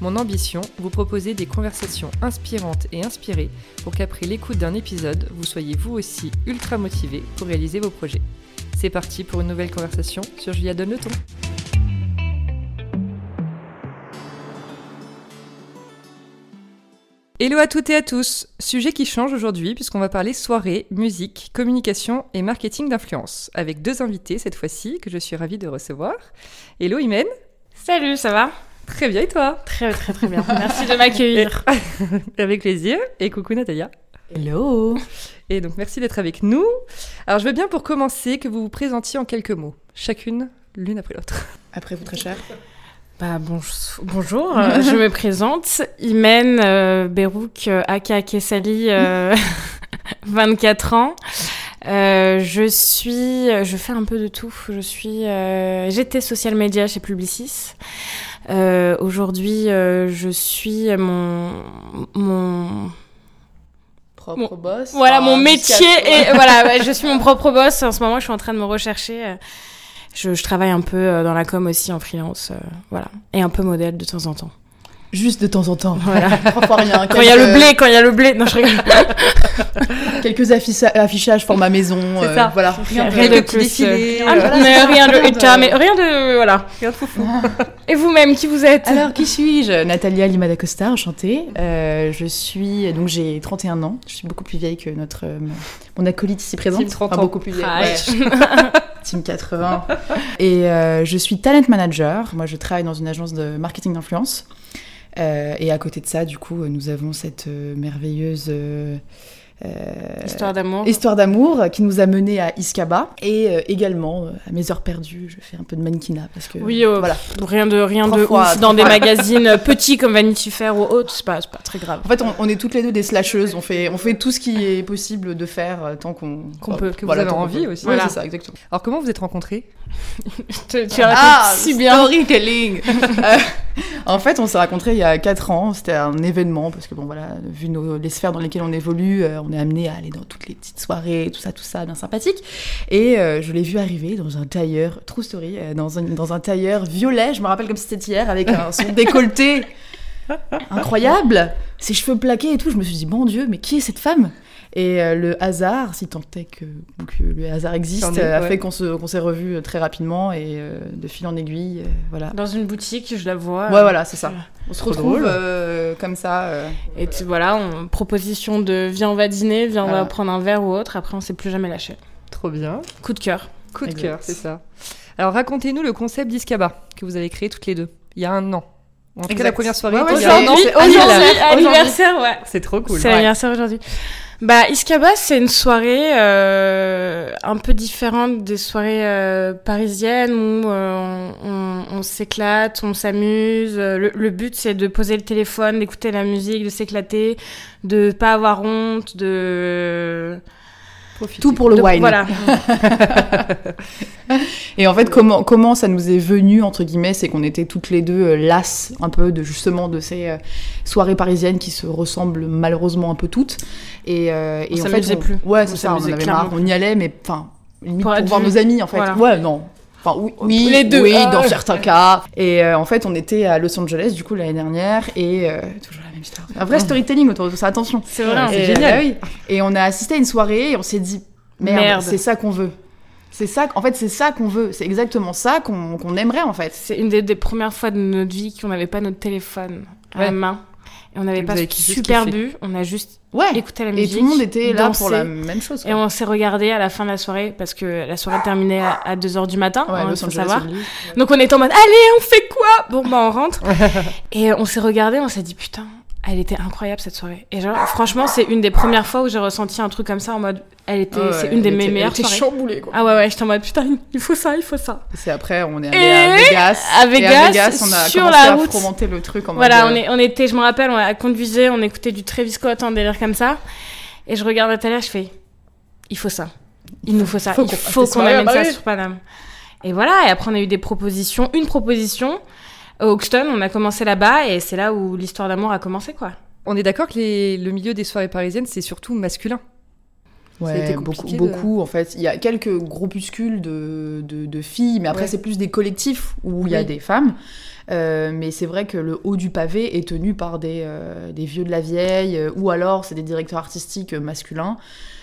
Mon ambition, vous proposer des conversations inspirantes et inspirées pour qu'après l'écoute d'un épisode, vous soyez vous aussi ultra motivé pour réaliser vos projets. C'est parti pour une nouvelle conversation sur Julia Donne le ton. Hello à toutes et à tous. Sujet qui change aujourd'hui puisqu'on va parler soirée, musique, communication et marketing d'influence avec deux invités cette fois-ci que je suis ravie de recevoir. Hello Imen. Salut, ça va? Très bien et toi? Très très très bien. Merci de m'accueillir. Avec plaisir. Et coucou Natalia. Hello Et donc merci d'être avec nous. Alors je veux bien pour commencer que vous vous présentiez en quelques mots, chacune l'une après l'autre. Après vous très cher. Bah, bon, bonjour, euh, je me présente. Imen euh, Berouk, euh, aka Kessali, 24 ans. je suis, je fais un peu de tout. Je suis, j'étais social media chez Publicis. Aujourd'hui, je suis mon mon propre boss. Voilà, mon métier et voilà, je suis mon propre boss. En ce moment, je suis en train de me rechercher. Je, je travaille un peu euh, dans la com aussi en freelance, euh, voilà, et un peu modèle de temps en temps. Juste de temps en temps. Voilà. Rien. Quand il y a le blé, quand il y a le blé. Non, je rigole. Quelques affichages pour ma maison. Ça. Voilà. Rien, rien de, plus. Défilé, euh, ah, mais rien de mais rien de voilà. Rien de foufou. Et vous-même, qui vous êtes? Alors, qui suis-je? Natalia Lima d'Acosta, enchantée. Euh, je suis donc j'ai 31 ans. Je suis beaucoup plus vieille que notre mon acolyte ici présente. Team 30 ans. beaucoup plus vieille. Ouais. Team 80. Et euh, je suis talent manager. Moi, je travaille dans une agence de marketing d'influence. Euh, et à côté de ça, du coup, nous avons cette euh, merveilleuse euh, histoire d'amour. Histoire d'amour qui nous a mené à Iskaba et également à mes heures perdues, je fais un peu de mannequinat parce que oui, voilà, rien de rien de ouf dans des magazines petits comme Vanity Fair ou autres, c'est pas, pas très grave. En fait, on, est toutes les deux des slasheuses, on fait on fait tout ce qui est possible de faire tant qu'on qu'on peut, que vous avez envie aussi. Voilà, c'est ça, exactement. Alors comment vous êtes rencontrés? Tu, tu ah, si bien. Storytelling. euh, en fait, on s'est rencontrés il y a 4 ans. C'était un événement parce que bon voilà, vu nos, les sphères dans lesquelles on évolue, euh, on est amené à aller dans toutes les petites soirées, tout ça, tout ça, bien sympathique. Et euh, je l'ai vu arriver dans un tailleur, true story, euh, dans un dans un tailleur violet. Je me rappelle comme si c'était hier, avec un, son décolleté incroyable, ses cheveux plaqués et tout. Je me suis dit bon Dieu, mais qui est cette femme? Et euh, le hasard, si tant est que, que le hasard existe, a fait qu'on s'est revus euh, très rapidement et euh, de fil en aiguille, voilà. Dans une boutique, je la vois. Ouais, voilà, c'est ça. On se retrouve comme ça. Et voilà, on, proposition de viens, on va dîner, viens, on va prendre un verre ou autre. Après, on s'est plus jamais lâché. Trop bien. Coup de cœur. Coup de cœur, c'est ça. Alors, racontez-nous le concept d'Iscaba que vous avez créé toutes les deux, il y a un an. En tout cas, la première soirée. Ouais, aujourd'hui, aujourd'hui, anniversaire, ouais. C'est trop cool. C'est l'anniversaire aujourd'hui. Bah, Iskaba, c'est une soirée euh, un peu différente des soirées euh, parisiennes où euh, on, s'éclate, on s'amuse. Le, le, but, c'est de poser le téléphone, d'écouter la musique, de s'éclater, de pas avoir honte, de tout pour le wine. Voilà. et en fait, comment, comment ça nous est venu, entre guillemets, c'est qu'on était toutes les deux euh, lasses un peu de justement de ces euh, soirées parisiennes qui se ressemblent malheureusement un peu toutes. Et, euh, et on en fait, plus. Ouais, c'est ça, on avait marre, on y allait, mais enfin, limite pour, voir nos amis en fait. Ouais, non. Enfin, oui, oui, les deux. Oui, dans certains cas. Et en fait, on était à Los Angeles, du coup, l'année dernière, et toujours un vrai storytelling autour de ça, attention. C'est vrai, c'est génial. oui. Et on a assisté à une soirée et on s'est dit, merde, c'est ça qu'on veut. C'est ça, en fait, c'est ça qu'on veut. C'est exactement ça qu'on aimerait, en fait. C'est une des, premières fois de notre vie qu'on n'avait pas notre téléphone à la main. Et on n'avait pas super bu. On a juste ouais. écouté la musique. Et tout le monde était là pour la même chose. Quoi. Et on s'est regardé à la fin de la soirée parce que la soirée terminait à, 2h du matin. Ouais, hein, faut savoir. Donc on était en mode, allez, on fait quoi? Bon, bah on rentre. et on s'est regardé, on s'est dit, putain, elle était incroyable cette soirée. Et genre, franchement, c'est une des premières fois où j'ai ressenti un truc comme ça en mode. Elle était, c'est une des meilleures elle était chamboulée, quoi. Ah ouais, ouais, j'étais en mode putain, il faut ça, il faut ça. C'est après, on est allé à Vegas. À Vegas, et à Vegas on a sur commencé la à fomenter le truc en Voilà, mode... on, est, on était, je me rappelle, on a conduisé, on écoutait du Travis Scott, un délire comme ça. Et je regarde la télé, je fais, il faut ça. Il nous faut ça. Faut il faut qu'on amène ça sur Paname. Et voilà. Et après, on a eu des propositions. Une proposition. Au Hoxton, on a commencé là-bas et c'est là où l'histoire d'amour a commencé, quoi. On est d'accord que les- le milieu des soirées parisiennes, c'est surtout masculin. Ouais, beaucoup, de- beaucoup en fait. Il y a quelques groupuscules de, de, de filles, mais après Ouais. c'est plus des collectifs où il y a Oui. des femmes. Euh, mais c'est vrai que le haut du pavé est tenu par des, euh, des vieux de la vieille, euh, ou alors c'est des directeurs artistiques masculins.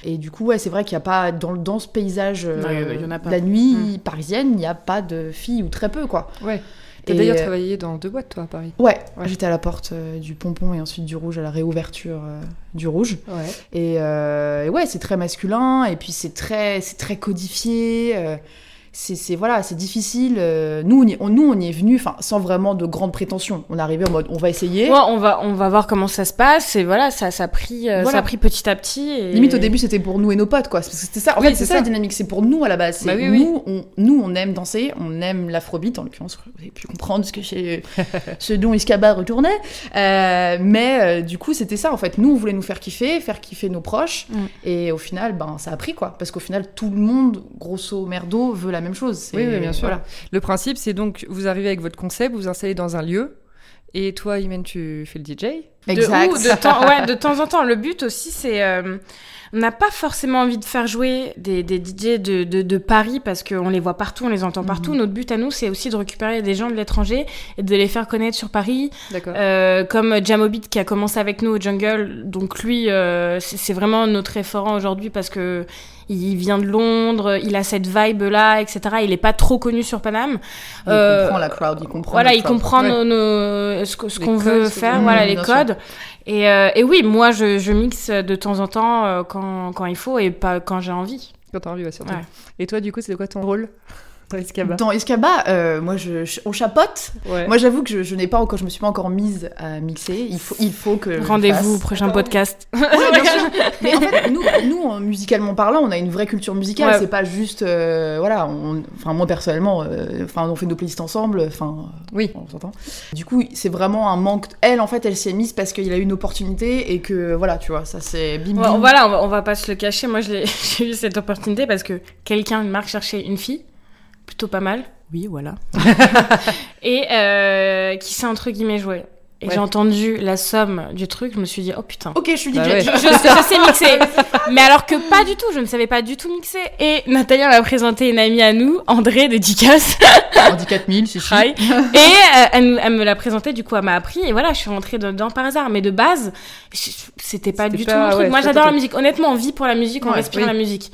Et du coup, ouais, c'est vrai qu'il n'y a pas, dans, dans ce paysage euh, Non, il y en a- il y en a pas. de la nuit Mm. parisienne, il n'y a pas de filles, ou très peu, quoi. Ouais. T'as d'ailleurs euh, travaillé dans deux boîtes, toi, à Paris. Ouais, Ouais. j'étais à la porte euh, du pompon et ensuite du rouge, à la réouverture euh, du rouge. Ouais. Et, euh, et ouais, c'est très masculin, et puis c'est très, c'est très codifié. C'est, voilà, c'est difficile. euh, nous, on y, on, nous, on y est venu, enfin, sans vraiment de grandes prétentions. On est arrivé en mode, on va essayer. Ouais, on va, on va voir comment ça se passe. Et voilà, ça, ça a pris, euh, Voilà. ça a pris petit à petit. Et... Limite au début c'était pour nous et nos potes quoi. C'était ça. En Oui, fait c'est ça, la dynamique. C'est pour nous à la base. Bah oui, oui. nous, on, nous on aime danser, on aime l'afrobeat en l'occurrence. Vous avez pu comprendre ce que ce dont Iskaba retournait. Euh, mais euh, du coup c'était ça en fait. Nous on voulait nous faire kiffer, faire kiffer nos proches. Mm. Et au final ben ça a pris quoi. Parce qu'au final tout le monde grosso merdo veut la même chose. Oui, oui, bien sûr. voilà. Le principe, c'est donc, vous arrivez avec votre concept, vous vous installez dans un lieu, et toi, Imen, tu fais le DJ. De, Exact. ou de, temps, ouais, de temps en temps. Le but aussi, c'est. euh, on n'a pas forcément envie de faire jouer des, des DJ de, de, de Paris parce qu'on les voit partout, on les entend partout. Mhm. Notre but à nous, c'est aussi de récupérer des gens de l'étranger et de les faire connaître sur Paris. D'accord. Euh, comme Jamobit qui a commencé avec nous au Jungle. Donc lui, euh, c'est c'est vraiment notre référent aujourd'hui parce que il vient de Londres, il a cette vibe là, etc. Il est pas trop connu sur Paname. Il Euh, comprend la crowd, il comprend. Voilà, il crowd. comprend Ouais. nos, nos- ce qu'on veut faire, voilà Mmh, les codes. Et, euh, et oui, moi je, je mixe de temps en temps euh, quand, quand il faut et pas quand j'ai envie. Quand t'as envie, ouais, surtout. Ouais. Et toi, du coup, c'est quoi ton rôle? Dans Escaba Dans Escaba, euh, moi je, je- on chapote. Ouais. Moi, j'avoue que je, je n'ai pas encore, je me suis pas encore mise à mixer. Il faut, il faut que. Rendez-vous au prochain podcast. Ouais, bien sûr. Mais en fait, nous, nous, en musicalement parlant, on a une vraie culture musicale. Ouais. C'est pas juste, euh, voilà. on- Enfin, moi personnellement, euh, enfin, on fait nos playlists ensemble. Enfin, euh, Oui. on s'entend. Du coup, c'est vraiment un manque. Elle, en fait, elle s'y est mise parce qu'il a eu une opportunité et que, voilà, tu vois, ça c'est bim bim. voilà, on va, on va pas se le cacher. Moi, je l'ai- j'ai eu cette opportunité parce que quelqu'un, une marque, cherchait une fille, plutôt pas mal. Oui, voilà. et euh, qui s'est entre guillemets joué. Et Ouais. j'ai entendu la somme du truc, je me suis dit, oh putain. Ok, je suis DJ. Bah ouais. Je, je sais mixer. Mais alors que pas du tout, je ne savais pas du tout mixer. Et Nathalie m'a présenté une amie à nous, André de Dicas. On dit 4000, c'est Hi. Et euh, elle, me l'a présenté, du coup, elle m'a appris. Et voilà, je suis rentrée dedans par hasard. Mais de base, je- c'était pas du pas- tout mon truc. ouais, Moi, j'adore la musique. Honnêtement, on vit pour la musique, on Ouais, respire oui. la musique.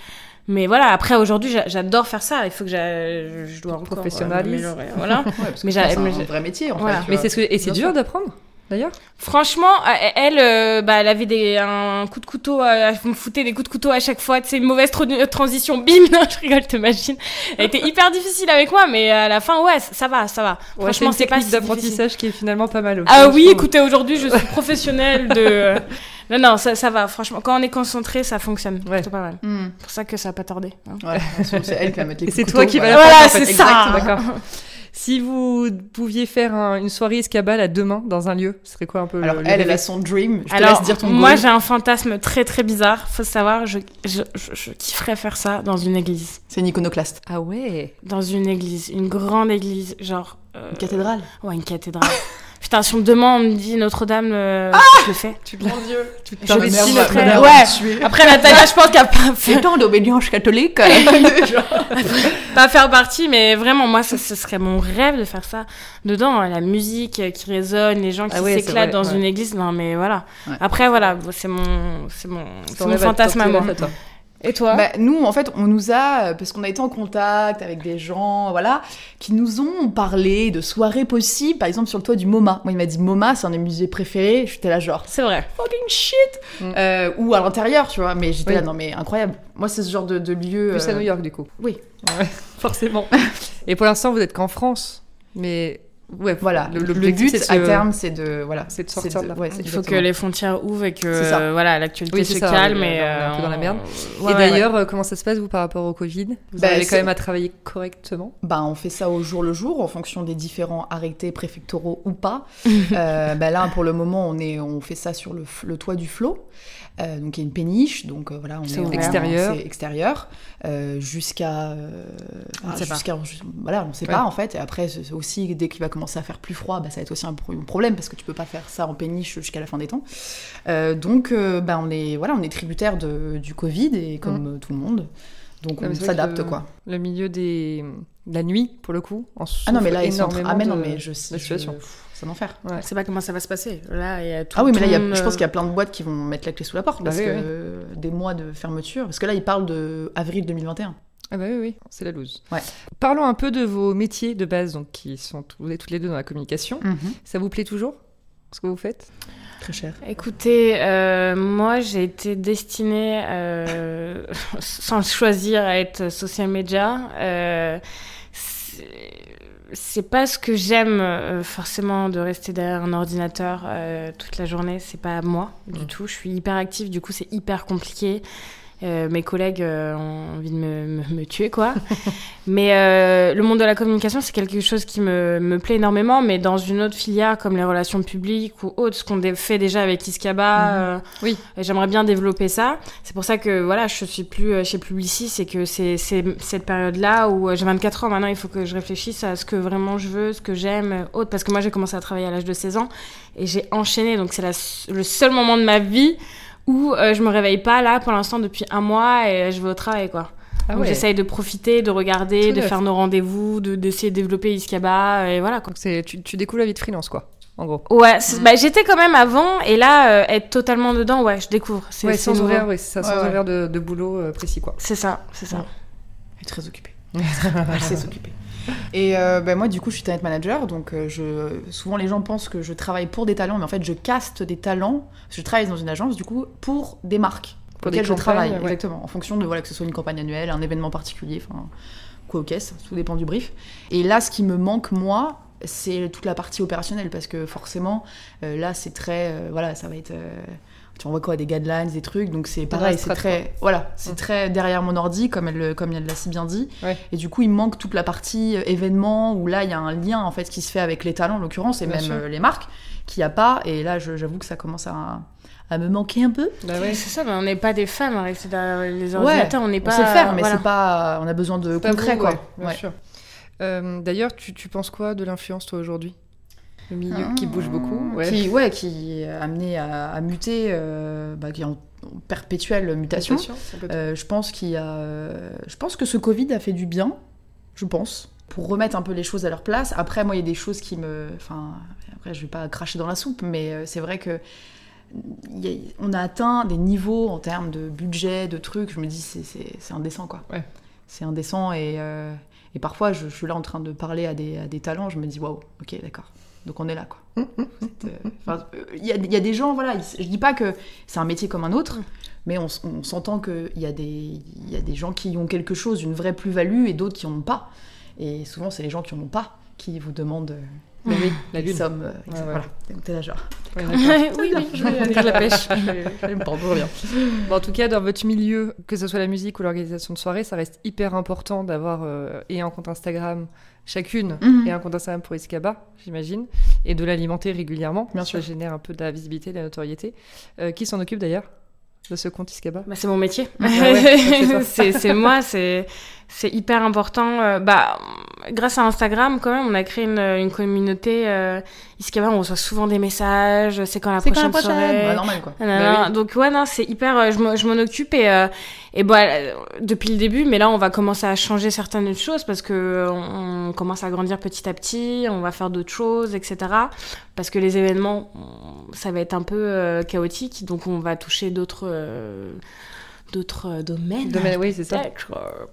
Mais voilà, après, aujourd'hui, j'a- j'adore faire ça. Il faut que j'a- je dois encore euh, professionnalises. m'améliorer. Voilà. Ouais, parce que Mais c'est un vrai métier en Voilà. fait. Mais c'est ce que... Et c'est dur d'apprendre, d'ailleurs Franchement, euh, elle, euh, bah, elle avait des, un coup de couteau, euh, elle me foutait des coups de couteau à chaque fois, c'est une mauvaise euh, transition, bim, non, je rigole, t'imagines. Elle était hyper difficile avec moi, mais à la fin, ouais, ça- va, ça va. Ouais, Franchement, c'est c'est une pas si d'apprentissage qui est finalement pas mal aussi. Ah oui, écoutez, aujourd'hui, je suis professionnelle de... Non, non, ça, ça va, franchement, quand on est concentré, ça fonctionne, Ouais. plutôt pas mal. Hmm. C'est pour ça que ça a pas tardé. hein. Ouais, c'est elle qui va mettre les c'est toi qui vas la Voilà, c'est ça. D'accord. Si vous pouviez faire un- une soirée escabale à demain dans un lieu, ce serait quoi un peu Alors le elle, elle a son dream. Je te Alors, laisse dire ton moi, j'ai un fantasme très très bizarre. Faut savoir, je, je, je, je kifferais faire ça dans une église. C'est une iconoclaste. Ah ouais Dans une église, une grande église, genre. euh, Une cathédrale. Ouais, une cathédrale. Putain, si on me demande, on me dit Notre-Dame, euh, je le fais. Tu Mon dieu. tu Je le ma faire. mère Ouais. Après, Natalia, je pense qu'elle va pas faire, Autant d'obédience catholique. Genre. pas faire partie, mais vraiment, moi, ce, ce serait mon rêve de faire ça. Dedans, la musique qui résonne, les gens qui Ah ouais, s'éclatent dans ouais. une église. Non, mais voilà. Ouais. Après, voilà, c'est mon, c'est mon, c'est mon fantasme à moi. Et toi Bah, nous, en fait, on nous a, parce qu'on a été en contact avec des gens, voilà, qui nous ont parlé de soirées possibles, par exemple sur le toit du MoMA. Moi, il m'a dit MoMA, c'est un de mes musées préférés. J'étais là, genre, C'est vrai. fucking shit Mm. Euh, Ou à l'intérieur, tu vois, mais j'étais Oui. là, non, mais incroyable. Moi, c'est ce genre de, de lieu. Plus à euh, New York, du coup. Oui. Ouais, forcément. Et pour l'instant, vous êtes qu'en France. Mais Ouais, Voilà, le- but à de- terme, c'est de voilà, c'est de sortir de la ouais, Il faut que les frontières ouvrent et que euh, voilà l'actualité Oui, se ça, calme et on est un peu dans la euh, merde. ouais, Et d'ailleurs, euh, comment ça se passe vous par rapport au Covid? Vous Bah, arrivez quand même à travailler correctement? Bah, on fait ça au jour le jour en fonction des différents arrêtés préfectoraux ou pas. euh, bah, là, pour le moment, on, est, on fait ça sur le toit du flot. Euh, donc il y a une péniche, donc euh, voilà, on est en- ouvert. Extérieur. c'est extérieur, euh, jusqu'à, euh, On ne sait pas. jusqu'à, voilà, on sait Ouais. pas en fait. Et après, aussi dès qu'il va commencer à faire plus froid, bah, ça va être aussi un pro- un problème parce que tu peux pas faire ça en péniche jusqu'à la fin des temps. Euh, donc, bah, on est, voilà, on est tributaire de, du Covid et comme tout le monde, donc Ouais, mais on c'est s'adapte quoi. Le milieu des... de la nuit, pour le coup, en Ah non, mais là, énormément Ah, mais non, mais je sais. la situation. je- C'est un enfer. Ouais. Sait pas comment ça va se passer. Là, il y a tout Ah oui, mais là, il y a- je pense qu'il y a plein de boîtes qui vont mettre la clé sous la porte Bah parce oui, que oui. euh, des mois de fermeture. Parce que là, ils parlent de avril 2021. Ah bah oui, oui, c'est la loose. Ouais. Parlons un peu de vos métiers de base, donc qui sont tous les, toutes les deux dans la communication. Ça vous plaît toujours ce que vous faites? Très cher. Écoutez, euh, moi j'ai été destinée, euh, sans le choisir, à être social media. Euh, c'est- c'est pas ce que j'aime euh, forcément de rester derrière un ordinateur euh, toute la journée. C'est pas moi du Mm. tout. Je suis hyper active, du coup c'est hyper compliqué. Euh, mes collègues euh, ont envie de me, me- me tuer, quoi. mais euh, le monde de la communication, c'est quelque chose qui me, me plaît énormément, mais dans une autre filière comme les relations publiques ou autres, ce qu'on fait déjà avec Iskaba, Mhm. Oui. et j'aimerais bien développer ça. C'est pour ça que voilà, je suis plus chez Publicis, c'est que c'est cette période-là où j'ai 24 ans maintenant, il faut que je réfléchisse à ce que vraiment je veux, ce que j'aime, autre. Parce que moi, j'ai commencé à travailler à l'âge de 16 ans et j'ai enchaîné, donc c'est le seul moment de ma vie où euh, je me réveille pas là pour l'instant depuis un mois et euh, je vais au travail quoi. Ah donc ouais. j'essaye de profiter, de regarder, Tout de neuf. faire nos rendez-vous, de d'essayer de développer Iskaba et voilà quoi. Donc tu, tu découvres la vie de freelance, quoi, en gros. Ouais, c'est- bah, j'étais quand même avant et là euh, être totalement dedans, ouais, je découvre. C'est Ouais, sans horaire, ouais, ça, sans Ouais, horaire de, de boulot euh, précis, quoi. C'est ça, c'est ça. Ouais. Elle est très occupée. Elle sait s'occuper. Et euh, ben, moi, du coup, je suis talent manager. Donc, euh, je... souvent, les gens pensent que je travaille pour des talents, mais en fait, je caste des talents. Je travaille dans une agence, du coup, pour des marques. Pour lesquelles je travaille, ouais. exactement. En fonction de voilà, que ce soit une campagne annuelle, un événement particulier, enfin, quoi au caisse, tout dépend du brief. Et là, ce qui me manque, moi, c'est toute la partie opérationnelle. Parce que forcément, euh, là, c'est très. voilà, ça va être. Tu envoies quoi Des guidelines, des trucs. Donc, c'est pareil, c'est très. Voilà, c'est Mm. très derrière mon ordi, comme elle, comme elle l'a si bien dit. Ouais. Et du coup, il manque toute la partie euh, événement où là, il y a un lien en fait qui se fait avec les talents, en l'occurrence, et Bien même sûr. euh, les marques, qu'il n'y a pas. Et là, j'avoue que ça commence à, à me manquer un peu. Bah Ouais, ouais. c'est ça, mais on n'est pas des femmes à rester derrière les Ouais, ordinateurs, on n'est On pas. sait le faire, mais voilà. c'est pas. On a besoin de concret, vous, quoi. ouais, Ouais. Euh, D'ailleurs, tu, tu penses quoi de l'influence, toi, aujourd'hui? Le milieu qui Ah, bouge beaucoup. Ouais. Qui, ouais, qui est amené à, à muter, euh, bah, qui est en, en perpétuelle mutation. Euh, je pense qu'il y a, je pense que ce Covid a fait du bien, je pense, pour remettre un peu les choses à leur place. Après, moi, il y a des choses qui me, enfin, après, je vais pas cracher dans la soupe, mais euh, c'est vrai que a- on a atteint des niveaux en termes de budget, de trucs. Je me dis, c'est- indécent, quoi. Ouais. C'est indécent et, euh, et parfois, je, je suis là en train de parler à des, à des talents. Je me dis, waouh, ok, d'accord. Donc on est là, quoi. C'est, euh, enfin, euh, Il y, a, il y a des gens, voilà, je dis pas que c'est un métier comme un autre, mais on, s'entend qu'il y, a des- il y a des gens qui ont quelque chose, une vraie plus-value, et d'autres qui en ont pas. Et souvent, c'est les gens qui en ont pas qui vous demandent euh, Mais oui, la lune. sommes. euh, Ouais, ouais. Voilà, donc t'es là, genre. Ouais, oui, oui, je vais aller à la pêche. Je me porte bien. Bon, en tout cas, dans votre milieu, que ce soit la musique ou l'organisation de soirée, ça reste hyper important d'avoir euh, et un compte Instagram chacune Mhm. et un compte Instagram pour Iskaba, j'imagine, et de l'alimenter régulièrement. Bien ça sûr. génère un peu de la visibilité, de la notoriété. Euh, qui s'en occupe d'ailleurs de ce compte Iskaba Bah, c'est mon métier. Ah ça. c'est moi, c'est c'est hyper important. Euh, bah, grâce à Instagram, quand même, on a créé une, une communauté. Euh, on reçoit souvent des messages. C'est quand la C'est quand prochaine la prochaine soirée Bah, Normal, quoi. Bah oui. Donc ouais non c'est hyper euh, je m'en- occupe et euh, et bah depuis le début mais là on va commencer à changer certaines choses parce que on, on commence à grandir petit à petit on va faire d'autres choses etc parce que les événements ça va être un peu euh, chaotique donc on va toucher d'autres euh, d'autres euh, domaines Domaine- oui, c'est ça. Euh,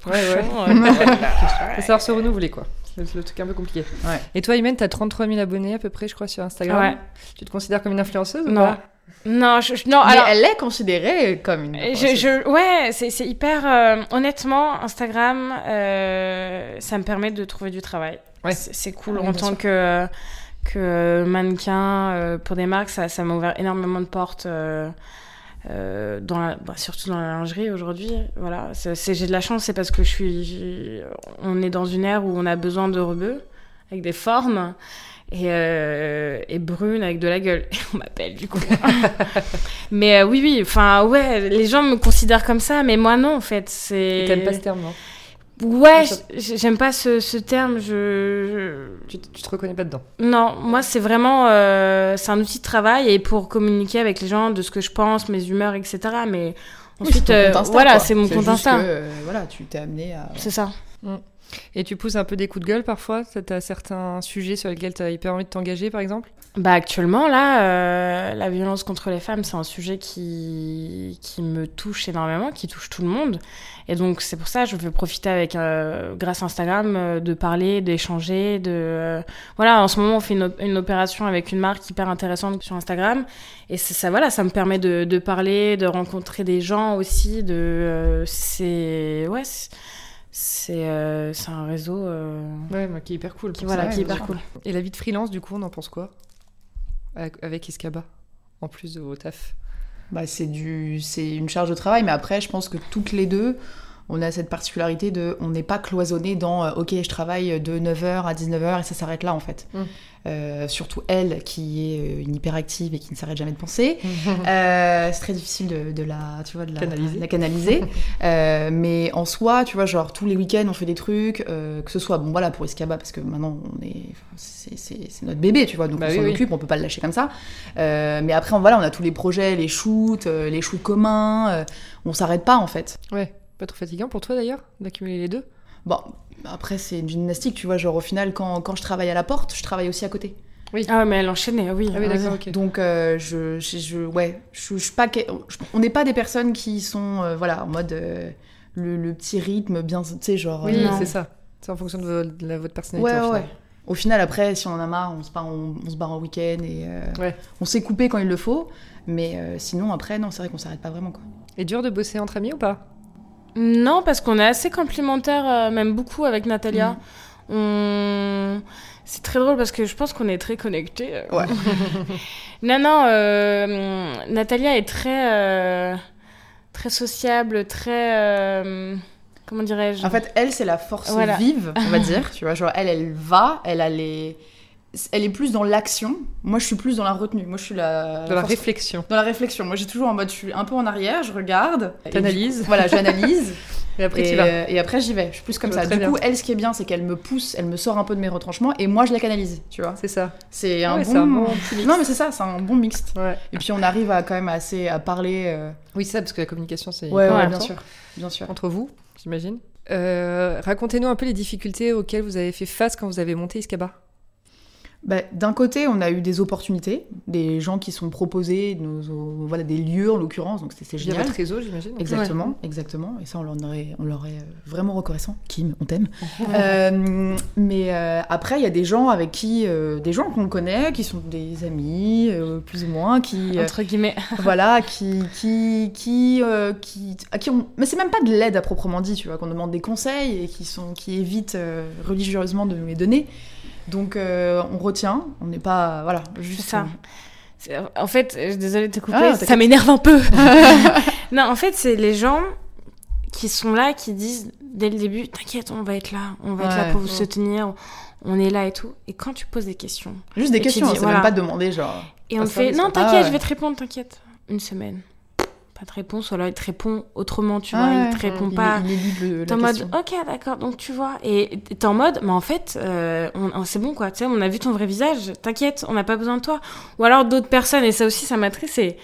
Ouais, ouais. euh, Faut savoir se renouveler, quoi. C'est le truc un peu compliqué. Ouais. Et toi, Imen, t'as 33 000 abonnés à peu près, je crois, sur Instagram. Ouais. Tu te considères comme une influenceuse ou Non. pas? Non je, je- non Mais alors elle est considérée comme une. Je, je- ouais, c'est c'est hyper. euh, honnêtement, Instagram, euh, ça me permet de trouver du travail. Ouais. C'est c'est cool. Ouais, en tant sûr. que, que mannequin, euh, pour des marques, ça ça m'a ouvert énormément de portes. Euh, dans la, bah, surtout dans la lingerie aujourd'hui, voilà. C'est- J'ai de la chance, c'est parce que je suis, on est dans une ère où on a besoin de rebeux avec des formes et, euh, et brune avec de la gueule. on m'appelle du coup. mais euh, oui, oui, enfin ouais, les gens me considèrent comme ça, mais moi non en fait. C'est. Pas ce terme, non Ouais, j'aime pas ce, ce terme. Je, tu, tu te reconnais pas dedans. non, moi c'est vraiment euh, c'est un outil de travail et pour communiquer avec les gens de ce que je pense, mes humeurs, etc. Mais ensuite, euh, voilà, c'est mon compte que, euh, voilà, tu t'es amené à. C'est ça. Et tu pousses un peu des coups de gueule parfois? T'as- T'as certains sujets sur lesquels t'as hyper envie de t'engager, par exemple? Bah actuellement là, euh, la violence contre les femmes, c'est un sujet qui qui me touche énormément, qui touche tout le monde. Et donc c'est pour ça que je veux profiter avec euh, grâce à Instagram euh, de parler, d'échanger, de euh, voilà. En ce moment, on fait une, op- une opération avec une marque hyper intéressante sur Instagram. Et c'est ça, voilà, ça me permet de, de parler, de rencontrer des gens aussi. De euh, c'est ouais, c'est c'est euh, c'est un réseau euh, Ouais, mais qui est hyper cool. qui voilà ça. qui est bien hyper cool. Et la vie de freelance, du coup, on en pense quoi? Avec- Iskaba, en plus de vos tafs. Bah, c'est une charge de travail, mais après, je pense que toutes les deux, on a cette particularité de, on n'est pas cloisonné dans, euh, ok, je travaille de 9h à 19h et ça s'arrête là en fait. Mm. Euh, surtout elle, qui est euh, une hyperactive et qui ne s'arrête jamais de penser. Euh, c'est très difficile de, de la, tu vois, de la Canaliser. la canaliser. Mais en soi, tu vois, genre tous les week-ends, on fait des trucs, que ce soit, bon voilà, pour Iskaba, parce que maintenant, on est, c'est, notre bébé, tu vois, donc Bah on oui, s'en oui. occupe, on peut pas le lâcher comme ça. Mais après, on, voilà, on a tous les projets, les shoots, les shoots communs, on s'arrête pas en fait. Ouais, pas trop fatigant pour toi d'ailleurs, d'accumuler les deux Bon, après, c'est une gymnastique, tu vois, genre au final, quand, quand je travaille à la porte, je travaille aussi à côté. Ah ouais, mais elle enchaînait, oui. Ah oui, vas-y. d'accord. Donc, euh, je, je, je- ouais, je, je suis pas, on n'est pas des personnes qui sont, euh, voilà, en mode euh, le, le petit rythme bien, tu sais, genre. Oui, euh, c'est ça. C'est en fonction de, vo- de la- votre personnalité. Ouais, au ouais. final. Au final, après, si on en a marre, on se barre en, on se barre en week-end et euh, Ouais. on s'est coupé quand il le faut. Mais euh, sinon, après, non, c'est vrai qu'on s'arrête pas vraiment, quoi. Et dur de bosser entre amis ou pas? Non, parce qu'on est assez complémentaires, euh, même beaucoup avec Natalia. Mm. On... C'est très drôle parce que je pense qu'on est très connectés. euh. Ouais. non, non, euh, Natalia est très, euh, très sociable, très... euh, comment dirais-je? En fait, elle, c'est la force Voilà. vive, on va dire. Tu vois, genre, elle, elle va, elle a les. Elle est plus dans l'action. Moi, je suis plus dans la retenue. Moi, je suis la. Dans la force- réflexion. Dans la réflexion. Moi, j'ai toujours en mode, je suis un peu en arrière, je regarde. T'analyses. coup- Voilà, j'analyse. Et après, et, vas. euh, et après, j'y vais. Je suis plus comme Je vois ça. Du bien. coup, elle, ce qui est bien, c'est qu'elle me pousse, elle me sort un peu de mes retranchements, et moi, je la canalise. Tu vois. C'est ça. C'est un, Ouais, bon... un bon. Non, mais c'est ça, c'est un bon mixte. Ouais. Et puis, on arrive à quand même assez à parler. euh, Oui, c'est ça, parce que la communication, c'est Ouais, ouais, bien sûr. Bien sûr. Entre vous, j'imagine. Euh, Racontez-nous un peu les difficultés auxquelles vous avez fait face quand vous avez monté Iskaba. Bah, D'un côté, on a eu des opportunités, des gens qui sont proposés, nos, nos- voilà, des lieux en l'occurrence, donc c'est c'est Via génial. votre réseau, j'imagine. Exactement, exactement. Et ça, on leur aurait, on leur est euh, vraiment reconnaissant. Kim, on t'aime. Euh, mais euh, après, il y a des gens avec qui, euh, des gens qu'on connaît, qui sont des amis, euh, plus ou moins, qui, euh, Entre guillemets. voilà, qui, qui, qui, euh, qui, à qui on, mais c'est même pas de l'aide à proprement dit, tu vois, qu'on demande des conseils et qui sont, qui évitent euh, religieusement de nous les donner. Donc, euh, on retient. On n'est pas, voilà, juste C'est ça. En fait, désolée de te couper, Ah, ça m'énerve un peu. non, en fait, c'est les gens qui sont là, qui disent dès le début, t'inquiète, on va être là, on va être là pour vous soutenir, on est là et tout. Et quand tu poses des questions, Juste des questions, dis, c'est voilà. même pas de demander, genre. et on fait, non, t'inquiète, Ah, je vais te répondre, t'inquiète. Une semaine. Pas de réponse, ou alors il te répond autrement, tu Ah vois, ouais. il te répond Il, pas. T'es en mode, ok, d'accord, donc tu vois. Et t'es en mode, mais en fait, euh, on, on- c'est bon, quoi. Tu sais, on a vu ton vrai visage, t'inquiète, on n'a pas besoin de toi. Ou alors d'autres personnes, et ça aussi, ça m'attriste, c'est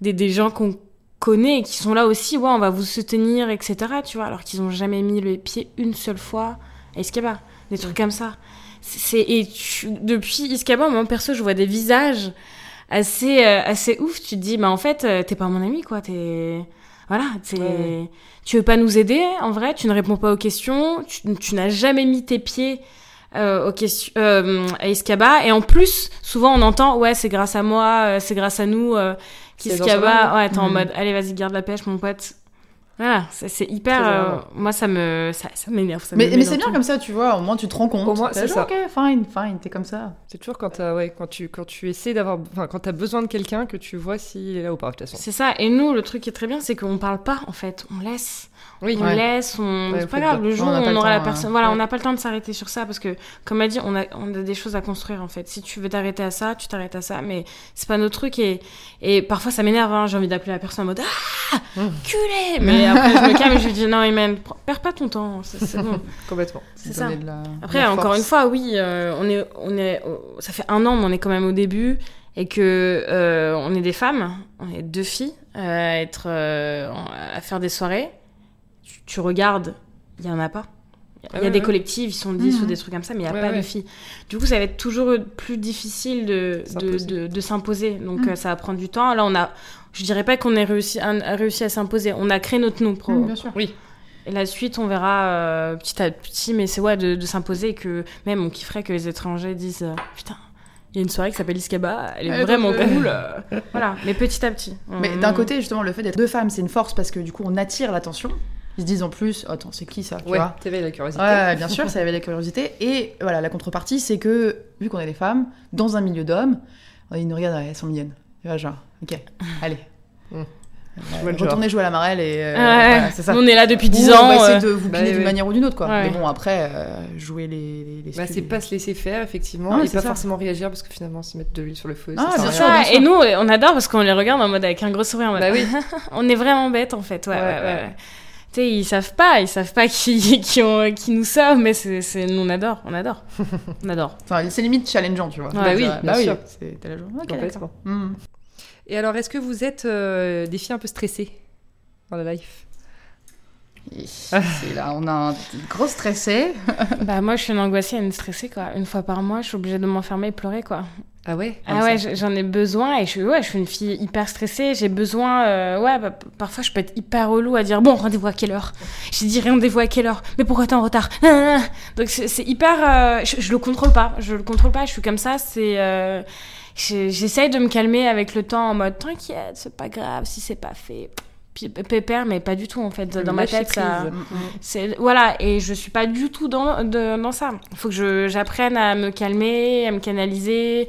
des, des gens qu'on connaît et qui sont là aussi, ouais, on va vous soutenir, etc. Tu vois, alors qu'ils ont jamais mis le pied une seule fois à Iskaba. Des trucs comme ça. C'est, c'est- et tu- depuis Iskaba, moi, perso, je vois des visages assez, euh, assez ouf. Tu te dis, bah en fait, euh, t'es pas mon ami, quoi. T'es. Voilà, t'es. Ouais. Tu veux pas nous aider, en vrai, tu ne réponds pas aux questions, tu, tu n'as jamais mis tes pieds euh, aux questions, euh, à Iskaba, et en plus, souvent on entend, ouais, c'est grâce à moi, euh, c'est grâce à nous, euh, qu'Iskaba, ouais, t'es en Mhm. mode, allez, vas-y, garde la pêche, mon pote. Voilà, c'est hyper. Euh, moi, ça me, ça, ça m'énerve. ça Mais, mais c'est bien comme ça, tu vois, au moins tu te rends compte. Au moins, T'as c'est ça. Ok, fine, fine, t'es comme ça. C'est toujours quand, t'as- ouais, quand, tu, quand tu essaies d'avoir. Enfin, quand t'as besoin de quelqu'un que tu vois s'il est là ou pas, de toute façon. C'est ça. Et nous, le truc qui est très bien, c'est qu'on parle pas, en fait. On laisse. Oui, on Ouais. laisse, on... Ouais, c'est pas grave, le jour où n'a pas on le aura la temps, personne, hein. voilà, Ouais. on n'a pas le temps de s'arrêter sur ça parce que, comme a dit, on a, on a des choses à construire en fait. Si tu veux t'arrêter à ça, tu t'arrêtes à ça, mais c'est pas notre truc et, et parfois ça m'énerve, hein, j'ai envie d'appeler la personne en mode Ah, Mm. culé Mais après je me calme et je lui dis Non, Imen, perds pas ton temps, c'est bon. complètement. C'est ça. la- Après, encore une fois, oui, euh, on est, on est, ça fait un an, mais on est quand même au début, et que euh, on est des femmes, on est deux filles euh, à être, euh, à faire des soirées. Tu, tu regardes, il y en a pas. Il y a Ah ouais, des ouais. collectifs, ils sont 10 Mhm. ou des trucs comme ça, mais il n'y a Ouais, pas ouais. de filles. Du coup, ça va être toujours plus difficile de, de, S'imposer. de, de s'imposer. Donc, Mhm. euh, ça va prendre du temps. Là, on a, je dirais pas qu'on ait réussi, a, a réussi à s'imposer. On a créé notre nom. Pro. Mmh, bien sûr. Oui. Et la suite, on verra euh, petit à petit, mais c'est ouais, de, de s'imposer et que même on kifferait que les étrangers disent euh, Putain, il y a une soirée qui s'appelle Iskaba, elle est vraiment cool. euh. voilà, mais petit à petit. Mais On- d'un côté, justement, le fait d'être deux femmes, c'est une force parce que du coup, on attire l'attention. Ils se disent en plus, attends, c'est qui ça tu Ouais, vois t'éveilles la curiosité. Ouais, bien sûr, ça avait la curiosité. Et voilà, la contrepartie, c'est que, vu qu'on est des femmes, dans un milieu d'hommes, ils nous regardent, elles sont mignonnes. Tu vois, genre, ok, allez. Mm. Euh, retournez jouer à la marelle et. euh, Ouais, voilà, c'est ça. Nous, on est là depuis 10 Ou ans. On va essayer euh, de vous bah piner d'une oui. manière ou d'une autre, quoi. Ouais. Mais bon, après, euh, jouer les. les, les Bah, c'est pas se laisser faire, effectivement, Ah et c'est pas ça. forcément réagir parce que finalement, se mettre de l'huile sur le feu. Ah, ça bien sûr, ça, et nous, on adore parce qu'on les regarde en mode avec un gros sourire. en mode, Bah oui. on est vraiment bêtes en fait. Ouais, Ouais, sais, ils savent pas, ils savent pas qui, qui, ont, qui nous sommes, mais c'est, c'est, nous on adore, on adore, on adore. Enfin, c'est limite challengeant, tu vois. Bah oui, bah bien oui. sûr. C'est t'as la journée. Ok, Complètement. d'accord. Mm. Et alors, est-ce que vous êtes euh, des filles un peu stressées dans la life? C'est là, on a un gros stressé. bah moi, je suis une angoissée une stressée quoi. Une fois par mois, je suis obligée de m'enfermer et pleurer quoi. Ah ouais Ah ouais, j'en ai besoin et je, ouais, je suis une fille hyper stressée. J'ai besoin, euh, ouais, bah, parfois je peux être hyper relou à dire bon, rendez-vous à quelle heure? J'ai dit rendez-vous à quelle heure? Mais pourquoi t'es en retard? Donc c'est hyper, euh, je, je le contrôle pas, je le contrôle pas. Je suis comme ça, c'est, euh, j'essaye de me calmer avec le temps en mode t'inquiète, c'est pas grave si c'est pas fait. Pépère, mais pas du tout en fait. Dans ma tête, ça. prise. C'est voilà et je suis pas du tout dans de- dans ça. Il faut que je j'apprenne à me calmer, à me canaliser,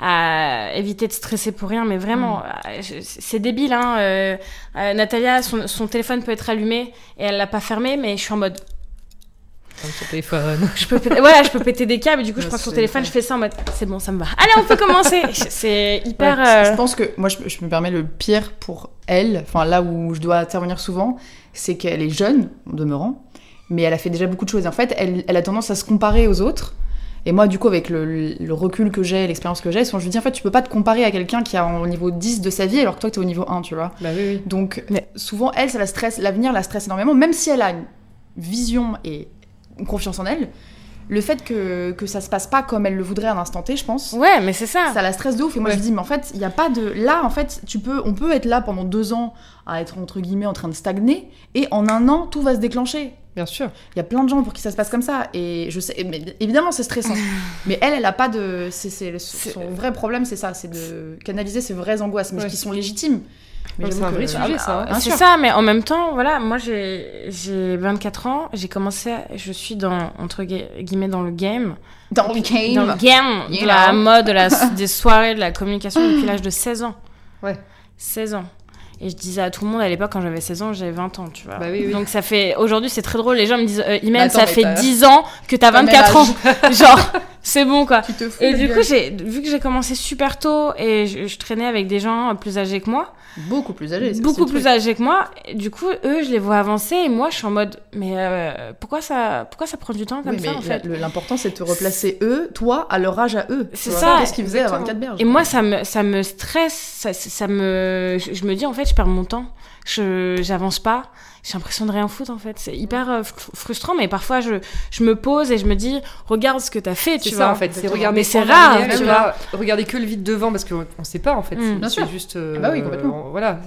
à éviter de stresser pour rien. Mais vraiment, euh, je- c'est débile. Hein. euh, euh, Natalia, son, son téléphone peut être allumé et elle l'a pas fermé, mais je suis en mode. Comme sur téléphone. Je peux péter, voilà, je peux péter des câbles. Et du coup, je Ouais, prends son téléphone, je fais ça en mode. C'est bon, ça me va. Allez, on peut commencer. C'est hyper. Ouais, euh, Je pense que moi, je, je me permets le pire pour elle, enfin là où je dois intervenir souvent, c'est qu'elle est jeune, en demeurant, mais elle a fait déjà beaucoup de choses. En fait, elle, elle a tendance à se comparer aux autres. Et moi, du coup, avec le, le recul que j'ai, l'expérience que j'ai, souvent je lui dis en fait, tu peux pas te comparer à quelqu'un qui est au niveau 10 de sa vie alors que toi, tu es au niveau 1, tu vois. bah oui, oui. Donc, Mais- souvent, elle, ça la stresse, l'avenir la stresse énormément, même si elle a une vision et confiance en elle. Le fait que, que ça se passe pas comme elle le voudrait à un instant T, je pense, Ouais, mais c'est ça. ça la stresse de ouf. Et moi, Ouais. je dis, mais en fait, il n'y a pas de. Là, en fait, tu peux, on peut être là pendant deux ans à être entre guillemets en train de stagner, et en un an, tout va se déclencher. Bien sûr. Il y a plein de gens pour qui ça se passe comme ça, et je sais, mais évidemment, c'est stressant. mais elle, elle a pas de. C'est, c'est- son vrai problème, c'est ça, c'est de canaliser ses vraies angoisses, mais Ouais. qui sont légitimes. Mais c'est un vrai sujet, ça, hein. Bien C'est ça, mais en même temps, voilà, moi j'ai j'ai 24 ans, j'ai commencé, à- je suis dans entre gui- guillemets dans le game, Dans le game. dans le game de la know. mode, de la, des soirées, de la communication depuis l'âge de 16 ans. Ouais. 16 ans. Et je disais à tout le monde à l'époque, quand j'avais 16 ans, j'avais 20 ans, tu vois. Bah oui, oui. Donc ça fait. Aujourd'hui, c'est très drôle. Les gens me disent, euh, Imen, attends, ça fait t'as- 10 ans que t'as T'as le 24 ans. Genre, c'est bon, quoi. Tu te fous Et du gueule. coup, j'ai vu que j'ai commencé super tôt et je, je traînais avec des gens plus âgés que moi Beaucoup plus âgé. c'est beaucoup plus âgés que moi. Et du coup, eux, je les vois avancer et moi, je suis en mode, mais euh, pourquoi ça, pourquoi ça prend du temps comme Oui, ça en fait l'important, c'est de te replacer eux, toi, à leur âge à eux. C'est ça, Qu'est-ce qu'ils faisaient à exactement. 24 berges Et moi, ça me, ça me stresse, ça, ça me, je, je me dis en fait, je perds mon temps, je, j'avance pas, j'ai l'impression de rien foutre en fait. C'est hyper euh, fr- frustrant, mais parfois je, je me pose et je me dis, regarde ce que t'as fait, C'est tu ça vois. en fait, c'est regarder Mais c'est rare, tu vois. Regarder que le vide devant parce qu'on on sait pas en fait. Mm. C'est- Bien sûr. juste. euh, Bah oui, complètement. Voilà.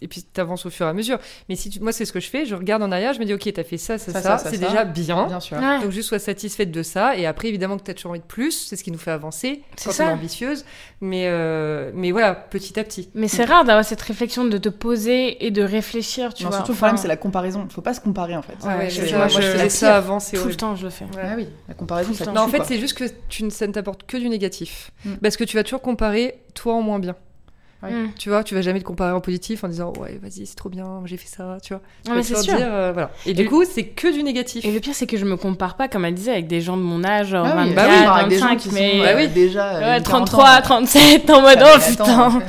Et puis t'avances au fur et à mesure. Mais si tu- moi c'est ce que je fais, je regarde en arrière, je me dis ok, t'as fait ça, ça, Ça, ça, ça, ça, c'est ça. déjà bien. Bien sûr. Ouais. Donc juste sois satisfaite de ça et après évidemment que tu as toujours envie de plus, c'est ce qui nous fait avancer C'est quand ça. on est ambitieuse. Mais euh, mais voilà, petit à petit. Mais c'est rare d'avoir cette réflexion de te poser et de réfléchir, tu Non, vois. surtout, le problème, c'est la comparaison. Faut pas se comparer en fait. Ouais, Ouais, je- moi, je- faisais ça avant, c'est Tout le temps, je le fais. Ouais. Ah oui, la comparaison, ça Non, en fait, c'est juste que tu ne, ça ne t'apporte que du négatif. Mm. Parce que tu vas toujours comparer toi en moins bien. Ouais. Mm. Tu vois, tu vas jamais te comparer en positif en disant ouais, vas-y, c'est trop bien, j'ai fait ça, tu vois. Tu Ouais, vas mais c'est toujours sûr. dire, euh, voilà. Et, Et du le- coup, c'est que du négatif. Et le pire, c'est que je me compare pas, comme elle disait, avec des gens de mon âge, genre Ah oui, 24, bah oui, avec des gens 25, qui mais sont Bah euh, oui. déjà euh, ouais, 40 33, ans. 37, en mode, Ah, oh putain.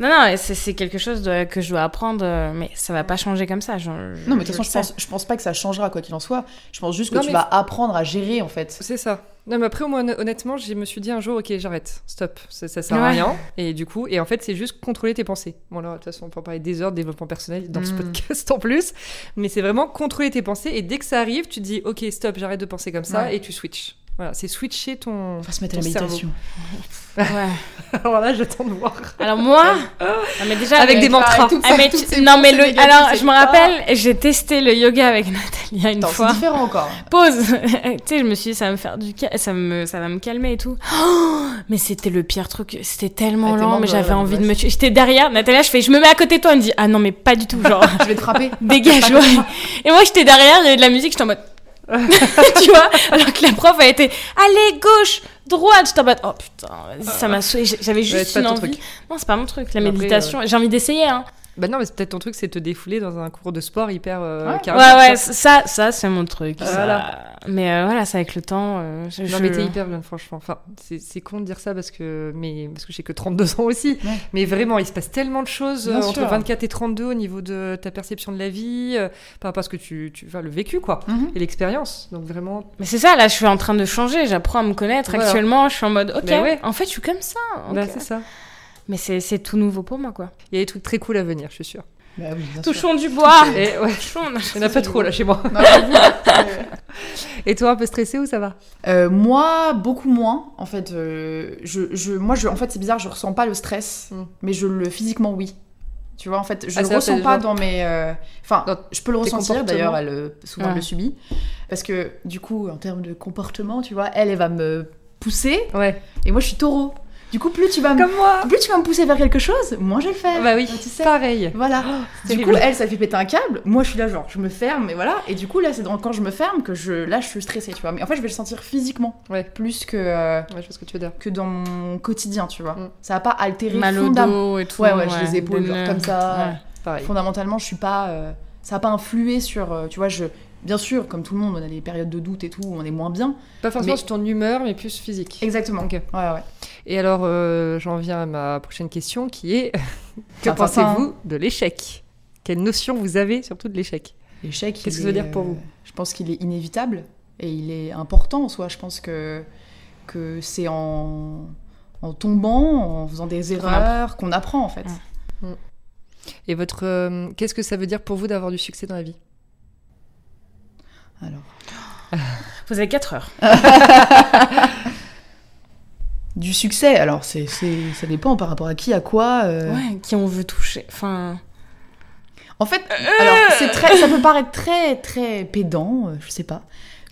Non, non, c'est c'est quelque chose de- que je dois apprendre, euh, mais ça va pas changer comme ça. Non, mais de toute façon, je pense, je pense pas que ça changera quoi qu'il en soit. Je pense juste que Non, tu mais- vas apprendre à gérer en fait. C'est ça. Non, mais après, au moins, honn- honnêtement, je me suis dit un jour, ok, j'arrête, stop, ça, ça sert à rien. Et du coup, et en fait, c'est juste contrôler tes pensées. Bon, là, de toute façon, on peut en parler des heures de développement personnel dans ce Mm. podcast en plus. Mais c'est vraiment contrôler tes pensées. Et dès que ça arrive, tu te dis, ok, stop, j'arrête de penser comme ça, Ouais. et tu switches. Voilà, c'est switcher ton. On va se mettre à la Ton cerveau. Ouais. Alors là, j'attends de voir. Alors moi, non, mais déjà Avec des mantras. Ah, ces- mais toutes tu- ces non mais pensées le alors je me rappelle j'ai testé le yoga avec Nathalie une Attends, fois c'est différent encore. pause tu sais je me suis dit ça va me faire du ça me ça va me calmer et tout Oh, mais c'était le pire truc c'était tellement Ah, lent mais j'avais la envie de me tuer j'étais derrière Nathalie je fais je me mets à côté de toi elle me dit ah non mais pas du tout genre Je vais te frapper. dégage ouais. et moi j'étais derrière il y avait de la musique j'étais en mode tu vois alors que la prof a été allez gauche droite j'étais en mode oh putain ça m'a saoulé j'avais Ouais, juste pas une envie. truc. non c'est pas mon truc la Après, méditation. J'ai envie d'essayer hein Bah non, mais c'est peut-être ton truc, c'est te défouler dans un cours de sport hyper euh, Ouais. Ouais, ça, ça c'est mon truc. ça. Voilà. Mais euh, voilà, c'est avec le temps. euh, je, Non, je- mais t'es hyper bien, franchement. Enfin, c'est c'est con de dire ça parce que, mais, parce que j'ai que 32 ans aussi. Ouais. Mais vraiment, il se passe tellement de choses Bien euh, entre sûr. 24 et 32 au niveau de ta perception de la vie, euh, par rapport à ce que tu, tu enfin, le vécu, quoi, Mhm. et l'expérience. Donc vraiment, Mais c'est ça, là, je suis en train de changer. J'apprends à me connaître. Voilà. Actuellement, je suis en mode, ok, Mais ouais. en fait, je suis comme ça. ok. bah, c'est ça. Mais c'est c'est tout nouveau pour moi, quoi. Il y a des trucs très cool à venir, je suis sûre. Bah oui, bien sûr. Touchons du bois. Et ouais, Touchons. il n'y en a pas trop là chez moi. Non, Et toi, un peu stressé ou ça va? Euh, moi, beaucoup moins. En fait, euh, je, je, moi, je, en fait, c'est bizarre, je ressens pas le stress, Mm. mais je le physiquement, oui. Tu vois, en fait, je Ah, le ressens pas genre- dans mes. euh, Enfin, je peux le ressentir. D'ailleurs, elle souvent Ouais. le subit, parce que du coup, en termes de comportement, tu vois, elle, elle va me pousser, Ouais. et moi, je suis taureau. Du coup, plus tu vas me, Comme moi plus tu vas me pousser vers quelque chose, moins je vais le faire. Bah oui, tu sais. pareil. Voilà. c'est du coup, elle, ça fait péter un câble. Moi, je suis là, genre, je me ferme, et voilà. Et du coup, là, c'est quand je me ferme que je, là, je suis stressée, tu vois. Mais en fait, je vais le sentir physiquement, Ouais. plus que, euh, Ouais, je vois ce que tu veux dire. que dans mon quotidien, tu vois. Mm. Ça va pas altérer Mal au fondam- dos et tout. Ouais, ouais, j'ai les épaules genre, comme ça. Ouais. Pareil. Fondamentalement, je suis pas. euh, ça va pas influer sur. euh, tu vois, je. Bien sûr, comme tout le monde, on a des périodes de doute et tout, on est moins bien. Pas forcément Mais- sur ton humeur, mais plus physique. Exactement. Ok. Ouais, ouais. Et alors, euh, j'en viens à ma prochaine question qui est que pensez-vous de l'échec? Quelle notion vous avez surtout de l'échec? L'échec. Qu'est-ce que ça veut dire pour vous? Je pense qu'il est inévitable et il est important en soi. Je pense que, que c'est en, en tombant, en faisant des erreurs qu'on apprend en fait. Ouais. Et votre, euh, qu'est-ce que ça veut dire pour vous d'avoir du succès dans la vie? Alors. Vous avez 4 heures. Du succès, alors c'est, c'est, ça dépend par rapport à qui, à quoi. euh. Ouais, qui on veut toucher. Enfin. En fait, alors c'est très, ça peut paraître très très pédant, euh, je sais pas.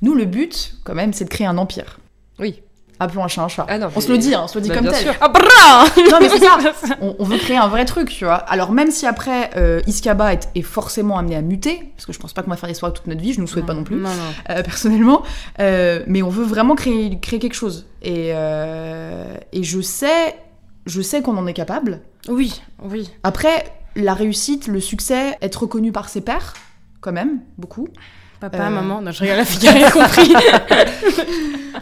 Nous, le but, quand même, c'est de créer un empire. Oui. Appelons un chat un chat. Ah non, on mais- se le dit, hein, on se le dit Bah, comme bien tel. sûr. Ah, Non, mais c'est ça. On, on veut créer un vrai truc, tu vois. Alors même si après euh, Iskaba est, est forcément amené à muter, parce que je pense pas qu'on va faire soirées toute notre vie, je nous le souhaite pas non plus, Non, non. euh, personnellement, euh, mais on veut vraiment créer, créer quelque chose. Et, euh, et je sais, je sais qu'on en est capable. Oui, oui. Après, la réussite, le succès, être reconnu par ses pairs, quand même, beaucoup. Papa, Euh. maman. Non, je regarde la fille, a compris.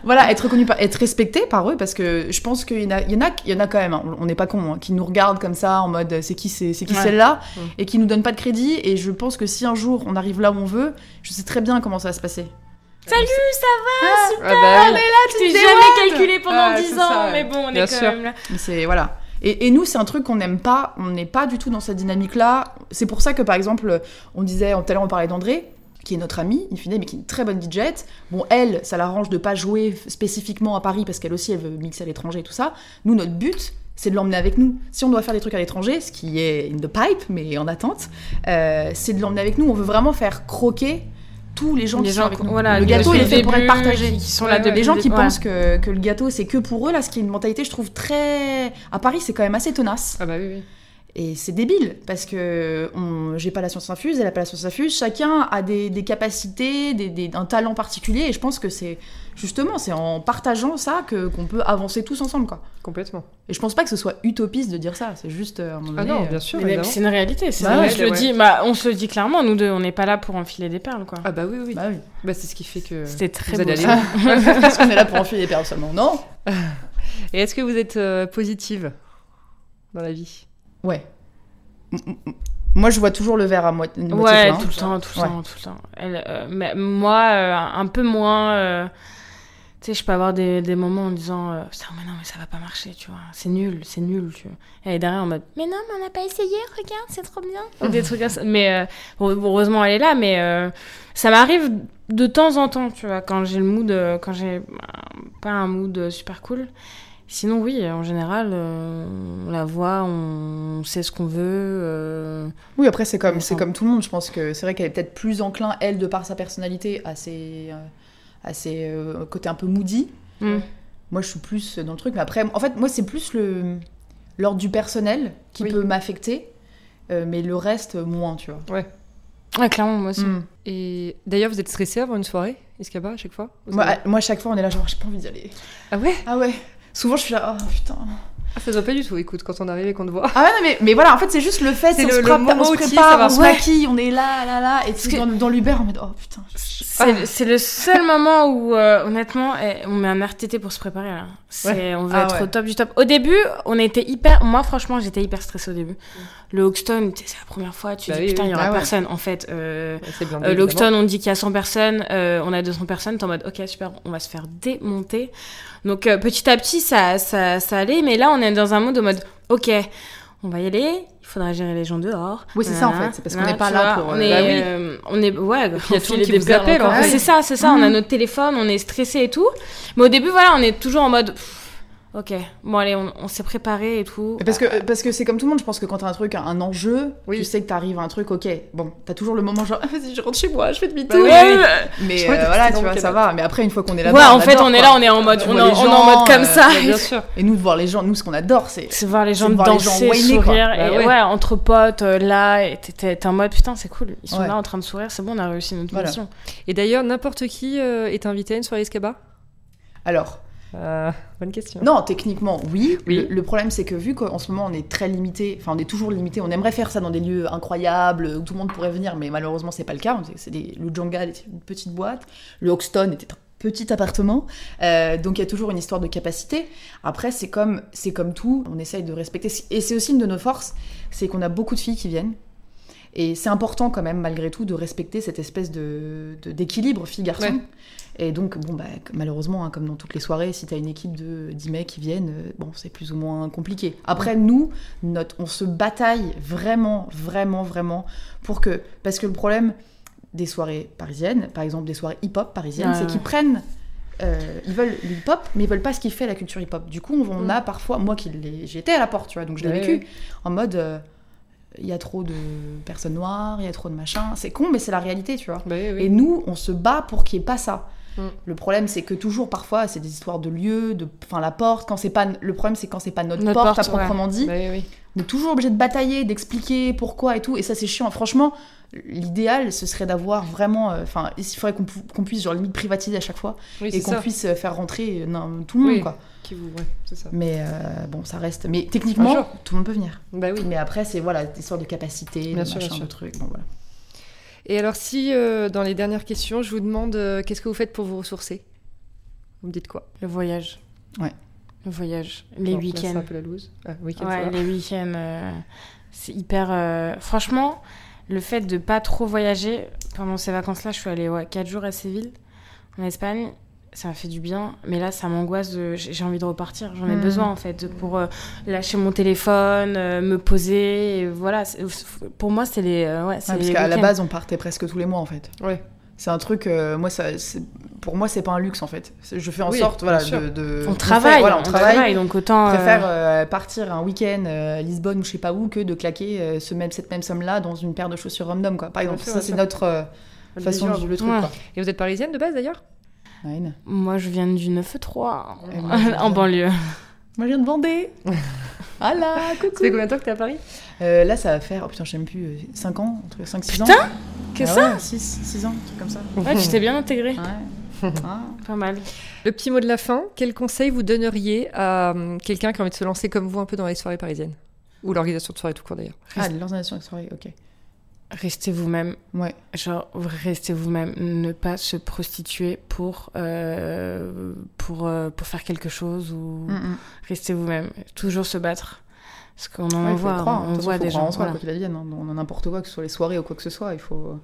Voilà, être reconnu, par, être respecté par eux, parce que je pense qu'il y en a, il y en a, il y en a quand même, hein, on n'est pas con, hein, qui nous regardent comme ça en mode c'est qui, c'est, qui Ouais. celle-là, Mm. et qui nous donnent pas de crédit. Et je pense que si un jour on arrive là où on veut, je sais très bien comment ça va se passer. Salut, ça Ah bah oui. Je t'ai jamais calculé pendant Ah, 10 c'est ans, ça, ouais. mais bon, on Bien est quand sûr. même là. Mais c'est voilà. Et, et nous, c'est un truc qu'on n'aime pas. On n'est pas du tout dans cette dynamique-là. C'est pour ça que, par exemple, on disait, tout à l'heure, on parlait d'André, qui est notre amie, in fine, mais qui est une très bonne DJ. Bon, elle, ça l'arrange de pas jouer spécifiquement à Paris parce qu'elle aussi, elle veut mixer à l'étranger et tout ça. Nous, notre but, c'est de l'emmener avec nous. Si on doit faire des trucs à l'étranger, ce qui est in the pipe, mais en attente, euh, c'est de l'emmener avec nous. On veut vraiment faire croquer tous les gens Les qui gens, sont avec nous. voilà, le gâteau, il est fait pour être partagé. Qui sont là ouais. Les gens qui pensent que, que le gâteau c'est que pour eux, là, ce qui est une mentalité, je trouve très. À Paris, c'est quand même assez tenace. Ah bah oui, oui. Et c'est débile, parce que j'ai pas la science infuse, elle a pas la science infuse, chacun a des, des capacités, des, des- un talent particulier, et je pense que c'est justement, c'est en partageant ça que, qu'on peut avancer tous ensemble, quoi. Complètement. Et je pense pas que ce soit utopiste de dire ça, c'est juste euh, à un moment Ah donné, non, euh, bien sûr. Évidemment. c'est une réalité. C'est Bah ouais, je le ouais. dis, bah, on se le dit clairement, nous deux, on n'est pas là pour enfiler des perles, quoi. Ah bah oui, oui. Bah oui. Bah, c'est ce qui fait que. C'était très vous beau. allez Parce qu'on est là pour enfiler les perles seulement, non? Et est-ce que vous êtes euh, positive dans la vie? Ouais. Moi, je vois toujours le verre à moitié Ouais, plein. tout le temps, tout le Ouais. temps, tout le temps. Elle, euh, mais moi, euh, un peu moins. euh, tu sais, je peux avoir des, des moments en disant Putain, mais non, mais ça va pas marcher, tu vois. C'est nul, c'est nul, tu vois. Et elle est derrière en mode Mais non, mais on n'a pas essayé, regarde, c'est trop bien. Ou des trucs comme ça. Mais heureusement, elle est là, mais ça m'arrive de temps en temps, tu vois, quand j'ai le mood, quand j'ai pas un mood super cool. Sinon, oui, en général, euh, on la voit, on sait ce qu'on veut. euh, Oui, après, c'est comme, c'est comme tout le monde. Je pense que c'est vrai qu'elle est peut-être plus enclin, elle, de par sa personnalité, à ses, euh, à ses euh, côtés un peu moody. hmm. Moi, je suis plus dans le truc. Mais après, en fait, moi, c'est plus le l'ordre du personnel qui Oui. peut m'affecter. euh, mais le reste, moins, tu vois. Ouais, clairement, moi aussi. Mm. Et d'ailleurs, vous êtes stressé avant une soirée? Escaba à chaque fois? Moi, avez- à- moi, chaque fois, on est là, genre, j'ai pas envie d'y aller. Ah ouais? Ah ouais Souvent, je suis là, oh putain. Ah, ça se voit pas du tout, écoute, quand on arrive et qu'on te voit. Ah ouais, non, mais, mais voilà, en fait, c'est juste le fait, C'est on, le- se prépare, on se prépare, on se maquille, on est là, là, là, et tout dans, dans l'Uber, on met oh putain. C'est le seul moment où, euh, honnêtement, eh, on met un RTT pour se préparer. Là. On veut Ah être ouais. au top du top. Au début, on était hyper. Moi, franchement, j'étais hyper stressée au début. Le Hoxton, c'est la première fois. Tu Bah dis, oui, putain, il oui. y aura Ah ouais. personne. En fait, euh, blindé, euh, le. Hoxton, on dit qu'il y a 100 personnes. euh, on a 200 personnes. T'es en mode, ok, super, on va se faire démonter. Donc, euh, petit à petit, ça, ça, ça allait. Mais là, on est dans un mode de mode, ok, on va y aller. Il faudra gérer les gens dehors. Oui, c'est ça, en fait. C'est parce qu'on n'est pas là vois, pour, On euh, est, bah oui. euh, on est, ouais, il y a tout qui vous appelle. C'est ça, c'est ça. On a Mhm. notre téléphone, on est stressé et tout. Mais au début, voilà, on est toujours en mode, pff, ok, bon allez, on, on s'est préparé et tout. Parce que parce que c'est comme tout le monde, je pense que quand t'as un truc, un enjeu, Oui. tu sais que t'arrives à un truc, ok, bon, t'as toujours le moment genre, ah, vas-y, je rentre chez moi, je fais Bah demi-tour. oui, Ouais, oui. Mais euh, voilà, tu vois, ça va. Mais après, une fois qu'on est là, Ouais, en fait, on est là, on est en mode, Tu on, vois est- on en gens, mode comme euh, ça. Bah, bien sûr. Et nous, de voir les gens, nous, ce qu'on adore, c'est. C'est voir les gens C'est de voir les danser, gens sourire, Bah et ouais. ouais. entre potes, euh, là, t'es- en mode putain, c'est cool, ils sont Ouais. là en train de sourire, c'est bon, on a réussi notre mission. Et d'ailleurs, n'importe qui euh, est invité à une soirée Escaba Alors, Euh, Bonne question. non, techniquement, oui. Oui. Le, le problème, c'est que vu qu'en ce moment, on est très limité, enfin, on est toujours limité, on aimerait faire ça dans des lieux incroyables où tout le monde pourrait venir, mais malheureusement, c'est pas le cas. C'est des, le Django était une petite boîte, le Hoxton était un petit appartement, Euh, donc il y a toujours une histoire de capacité. Après, c'est comme, c'est comme tout, on essaye de respecter. Et c'est aussi une de nos forces, c'est qu'on a beaucoup de filles qui viennent. Et c'est important quand même, malgré tout, de respecter cette espèce de, de- d'équilibre fille-garçon. Ouais. Et donc, bon, bah, malheureusement, hein, comme dans toutes les soirées, si t'as une équipe de 10 mecs qui viennent, euh, bon, c'est plus ou moins compliqué. Après, nous, notre, on se bataille vraiment, vraiment, vraiment pour que. Parce que le problème des soirées parisiennes, par exemple des soirées hip-hop parisiennes, c'est qu'ils prennent. euh, ils veulent le hip-hop, mais ils veulent pas ce qui fait la culture hip-hop. Du coup, on, on a parfois, moi qui j'étais à la porte, tu vois, donc je l'ai Ouais, vécu ouais. en mode, euh, il y a trop de personnes noires, il y a trop de machin. C'est con, mais c'est la réalité, tu vois. Bah. Et nous, on se bat pour qu'il n'y ait pas ça. Mm. Le problème, c'est que toujours, parfois, c'est des histoires de lieux, de, enfin, la porte. Quand c'est pas, le problème, c'est quand c'est pas notre, Notre porte, porte, à proprement dit. Bah oui. On est toujours obligé de batailler, d'expliquer pourquoi et tout. Et ça, c'est chiant. Franchement, l'idéal, ce serait d'avoir vraiment, euh, enfin, il faudrait qu'on pu- qu'on puisse genre limite privatiser à chaque fois Oui, et qu'on ça. puisse euh, faire rentrer euh, non, tout le monde, Oui. quoi. Qui vous... ouais, c'est ça. Mais euh, bon, ça reste. Mais techniquement, tout le monde peut venir. Bah oui. Mais après, c'est voilà, des histoires de capacité, Bien de sûr, machin, bien sûr. de trucs. Bon, voilà. Et alors, si euh, dans les dernières questions, je vous demande euh, qu'est-ce que vous faites pour vous ressourcer? Vous me dites quoi? Le voyage. Ouais. Le voyage. Les Bon, là, C'est week-ends. un peu la loose. Ah, ça Ouais, les week-ends, euh, c'est hyper. euh, Franchement, le fait de pas trop voyager, pendant ces vacances-là, je suis allée ouais, 4 jours à Séville, en Espagne. Ça m'a fait du bien, mais là, ça m'angoisse. de- J'ai envie de repartir. J'en ai Mm. besoin, en fait, pour euh, lâcher mon téléphone, euh, me poser. et voilà. Pour moi, c'est les. euh, ouais, Ouais, parce qu'à la base, on partait presque tous les mois, en fait. Ouais. C'est un truc, euh, moi, ça, pour moi, c'est pas un luxe en fait. Je fais en Oui, sorte, voilà, bien sûr. de, de- On travaille, voilà, on, travaille, donc autant. Euh, préfère euh, partir un week-end euh, à Lisbonne ou je sais pas où que de claquer euh, ce même, cette même somme-là dans une paire de chaussures random, quoi. Par exemple, sûr, ça, c'est notre euh, façon de vivre le truc, Ouais. quoi. Et vous êtes parisienne de base d'ailleurs? Moi, je viens du 9-3, Et moi, je en banlieue. Moi, je viens de Vendée. Ah là, coucou. Ça fait combien de temps que t'es à Paris Euh, là, ça va faire, oh putain, je sais même plus, 5 ans, entre 5-6 ans. Putain, que ça 6, ans, un truc comme ça. Ouais, tu t'es bien intégré. Ouais. Ah. Pas mal. Le petit mot de la fin, quel conseil vous donneriez à hum, quelqu'un qui a envie de se lancer comme vous un peu dans les soirées parisiennes? Ou l'organisation de soirées tout court d'ailleurs Ah, l'organisation de soirée, ok. Restez vous-même. Ouais. Genre, restez vous-même. Ne pas se prostituer pour, euh, pour, euh, pour faire quelque chose ou Mm, mm. restez vous-même. Toujours se battre. Parce qu'on en Ouais, il voit, on toute façon, voit des gens. en soi, voilà. quoi qu'il advienne, hein, dans dans n'importe quoi, que ce soit les soirées ou quoi que ce soit, il faut.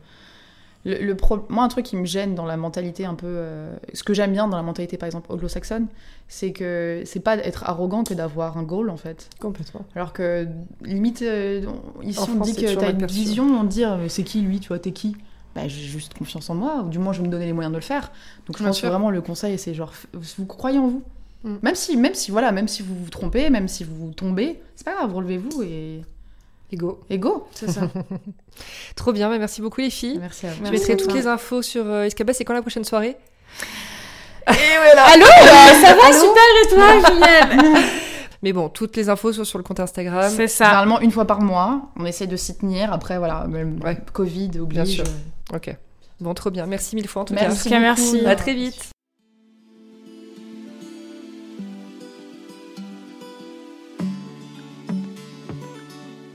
Le, le pro- Moi, un truc qui me gêne dans la mentalité un peu. euh, Ce que j'aime bien dans la mentalité, par exemple, anglo-saxonne, c'est que c'est pas d'être arrogant que d'avoir un goal, en fait. Complètement. Alors que, limite, euh, on- ici, En on France, dit que t'as une vision, on te dit, euh, c'est qui lui, tu vois, t'es qui? Bah, j'ai juste confiance en moi, ou du moins je vais me donner les moyens de le faire. Donc je Bien pense sûr. que vraiment le conseil, c'est genre, vous croyez en vous. Mm. Même si, même si, voilà, même si vous vous trompez, même si vous tombez, c'est pas grave, relevez-vous et, Ego. et go. C'est ça. Trop bien, merci beaucoup les filles. Merci à vous. Je Merci mettrai toutes toi. les infos sur euh. C'est quand la prochaine soirée Et voilà. Allô Ça va super et toi, Juliette Mais bon, toutes les infos sont sur le compte Instagram. C'est ça. Généralement une fois par mois, on essaie de s'y tenir. Après, voilà, même Ouais. Covid oblige. Bien sûr. Ok. Bon, trop bien. Merci mille fois en tout Merci. Cas, beaucoup. merci. cas. À très vite.